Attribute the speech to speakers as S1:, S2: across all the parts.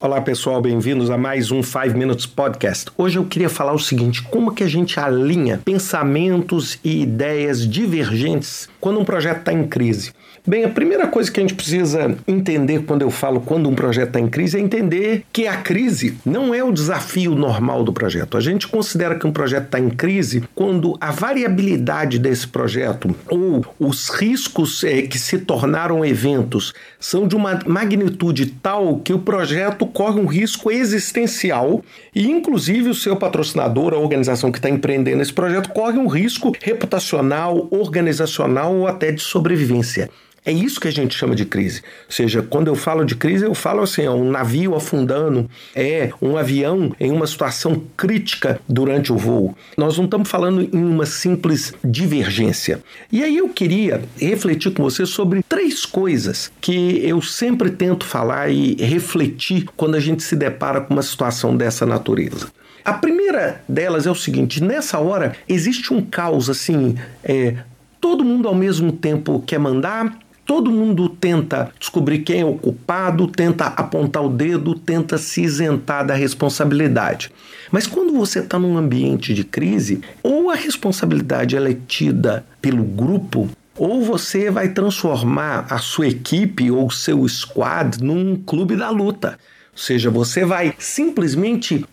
S1: Olá pessoal, bem-vindos a mais um 5 Minutes Podcast. Hoje eu queria falar o seguinte: como que a gente alinha pensamentos e ideias divergentes quando um projeto está em crise? Bem, a primeira coisa que a gente precisa entender quando eu falo quando um projeto está em crise é entender que a crise não é o desafio normal do projeto. A gente considera que um projeto está em crise quando a variabilidade desse projeto ou os riscos é, que se tornaram eventos são de uma magnitude tal que o projeto corre um risco existencial e, inclusive, o seu patrocinador, a organização que está empreendendo esse projeto, corre um risco reputacional, organizacional ou até de sobrevivência. É isso que a gente chama de crise. Ou seja, quando eu falo de crise, eu falo assim: é um navio afundando, é um avião em uma situação crítica durante o voo. Nós não estamos falando em uma simples divergência. E aí eu queria refletir com você sobre três coisas que eu sempre tento falar e refletir quando a gente se depara com uma situação dessa natureza. A primeira delas é o seguinte: nessa hora existe um caos assim, é, todo mundo ao mesmo tempo quer mandar, Todo mundo tenta descobrir quem é o culpado, tenta apontar o dedo, tenta se isentar da responsabilidade. Mas quando você está num ambiente de crise, ou a responsabilidade é tida pelo grupo, ou você vai transformar a sua equipe ou seu squad num clube da luta. Ou seja, você vai simplesmente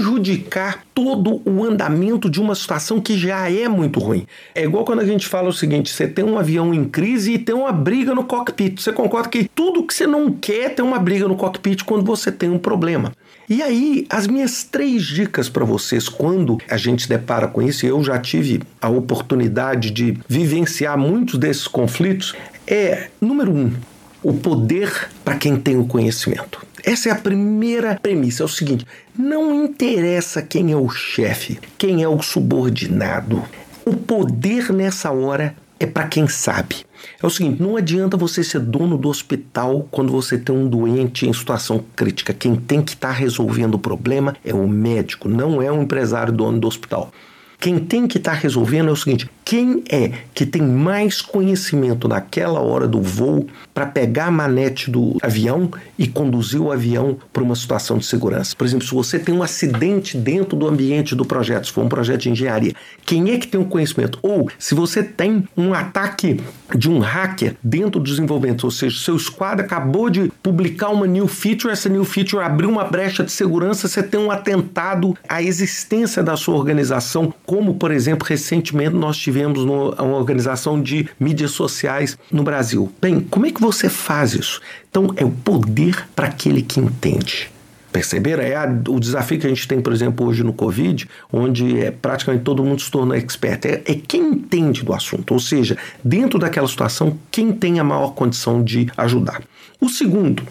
S1: prejudicar todo o andamento de uma situação que já é muito ruim. É igual quando a gente fala o seguinte: você tem um avião em crise e tem uma briga no cockpit. Você concorda que tudo que você não quer tem uma briga no cockpit quando você tem um problema. E aí, as minhas três dicas para vocês quando a gente se depara com isso, eu já tive a oportunidade de vivenciar muitos desses conflitos, é: número um, o poder para quem tem o conhecimento. Essa é a primeira premissa. É o seguinte: não interessa quem é o chefe, quem é o subordinado. O poder nessa hora é para quem sabe. É o seguinte: não adianta você ser dono do hospital quando você tem um doente em situação crítica. Quem tem que estar tá resolvendo o problema é o médico, não é o empresário dono do hospital. Quem tem que estar tá resolvendo é o seguinte: quem é que tem mais conhecimento naquela hora do voo para pegar a manete do avião e conduzir o avião para uma situação de segurança? Por exemplo, se você tem um acidente dentro do ambiente do projeto, se for um projeto de engenharia, quem é que tem o conhecimento? Ou se você tem um ataque de um hacker dentro do desenvolvimento, ou seja, seu squad acabou de publicar uma new feature, essa new feature abriu uma brecha de segurança, você tem um atentado à existência da sua organização como, por exemplo, recentemente nós tivemos uma organização de mídias sociais no Brasil. Bem, como é que você faz isso? Então, é o poder para aquele que entende. Perceberam? É a, o desafio que a gente tem, por exemplo, hoje no Covid, onde é, praticamente todo mundo se tornou expert. É, é quem entende do assunto, ou seja, dentro daquela situação, quem tem a maior condição de ajudar. O segundo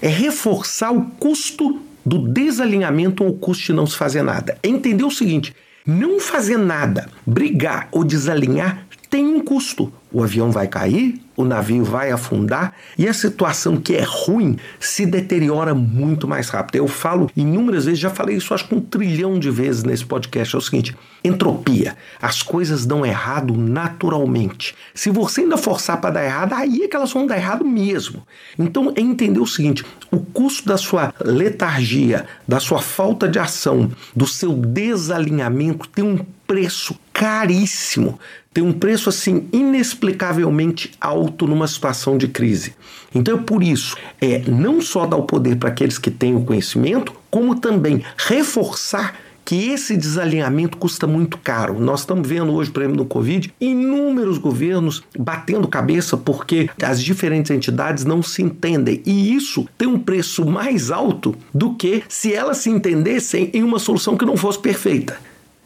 S1: é reforçar o custo do desalinhamento ou o custo de não se fazer nada. É entender o seguinte: não fazer nada, brigar ou desalinhar tem um custo. O avião vai cair, o navio vai afundar e a situação que é ruim se deteriora muito mais rápido. Eu falo inúmeras vezes, já falei isso acho que um trilhão de vezes nesse podcast. É o seguinte: entropia. As coisas dão errado naturalmente. Se você ainda forçar para dar errado, aí é que elas vão dar errado mesmo. Então é entender o seguinte: o custo da sua letargia, da sua falta de ação, do seu desalinhamento tem um preço caríssimo, tem um preço assim inexplicavelmente alto numa situação de crise. Então é por isso, é não só dar o poder para aqueles que têm o conhecimento, como também reforçar que esse desalinhamento custa muito caro. Nós estamos vendo hoje, por exemplo, no Covid, inúmeros governos batendo cabeça porque as diferentes entidades não se entendem. E isso tem um preço mais alto do que se elas se entendessem em uma solução que não fosse perfeita.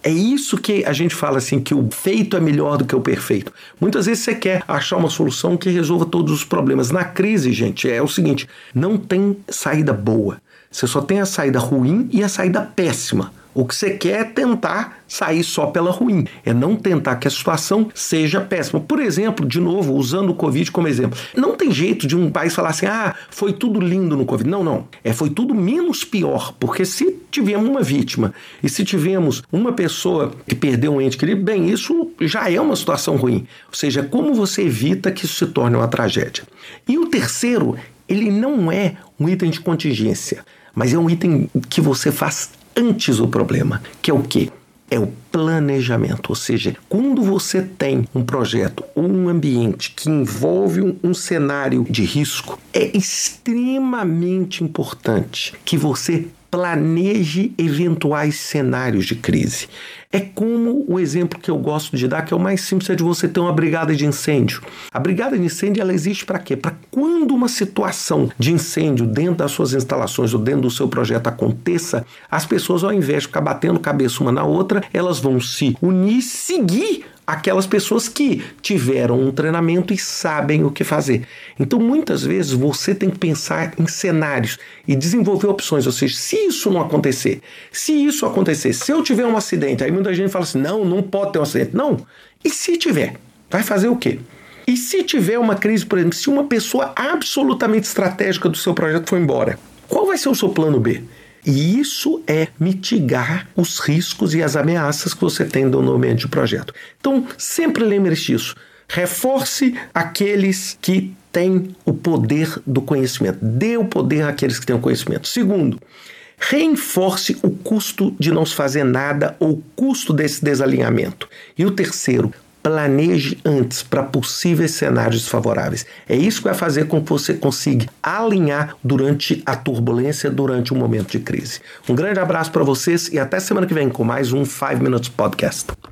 S1: É isso que a gente fala assim, que o feito é melhor do que o perfeito. Muitas vezes você quer achar uma solução que resolva todos os problemas. Na crise, gente, é o seguinte: não tem saída boa. Você só tem a saída ruim e a saída péssima. O que você quer é tentar sair só pela ruim, é não tentar que a situação seja péssima. Por exemplo, de novo, usando o Covid como exemplo, não tem jeito de um país falar assim: ah, foi tudo lindo no Covid. Não, não. É, foi tudo menos pior, porque se tivemos uma vítima e se tivemos uma pessoa que perdeu um ente querido, bem, isso já é uma situação ruim. Ou seja, como você evita que isso se torne uma tragédia. E o terceiro, ele não é um item de contingência. mas é um item que você faz antes do problema, que é o quê? é o planejamento, ou seja, quando você tem um projeto ou um ambiente que envolve um, um, cenário de risco, é extremamente importante que você planeje eventuais cenários de crise. É como o exemplo que eu gosto de dar, que é o mais simples, é de você ter uma brigada de incêndio. A brigada de incêndio ela existe para quê? Para quando uma situação de incêndio dentro das suas instalações ou dentro do seu projeto aconteça, as pessoas, ao invés de ficar batendo cabeça uma na outra, elas vão se unir, seguir aquelas pessoas que tiveram um treinamento e sabem o que fazer. Então, muitas vezes, você tem que pensar em cenários e desenvolver opções. Ou seja, se isso não acontecer, se isso acontecer, se eu tiver um acidente, aí muita gente fala assim: não, não pode ter um acidente. Não. E se tiver? Vai fazer o quê? E se tiver uma crise, por exemplo, se uma pessoa absolutamente estratégica do seu projeto for embora, qual vai ser o seu plano B? E isso é mitigar os riscos e as ameaças que você tem no ambiente de projeto. Então, sempre lembre-se disso. Reforce aqueles que têm o poder do conhecimento. Dê o poder àqueles que têm o conhecimento. Segundo, reforce o custo de não se fazer nada ou o custo desse desalinhamento. E o terceiro, planeje antes para possíveis cenários desfavoráveis. É isso que vai fazer com que você consiga alinhar durante a turbulência, durante um momento de crise. Um grande abraço para vocês e até semana que vem com mais um 5 Minutes Podcast.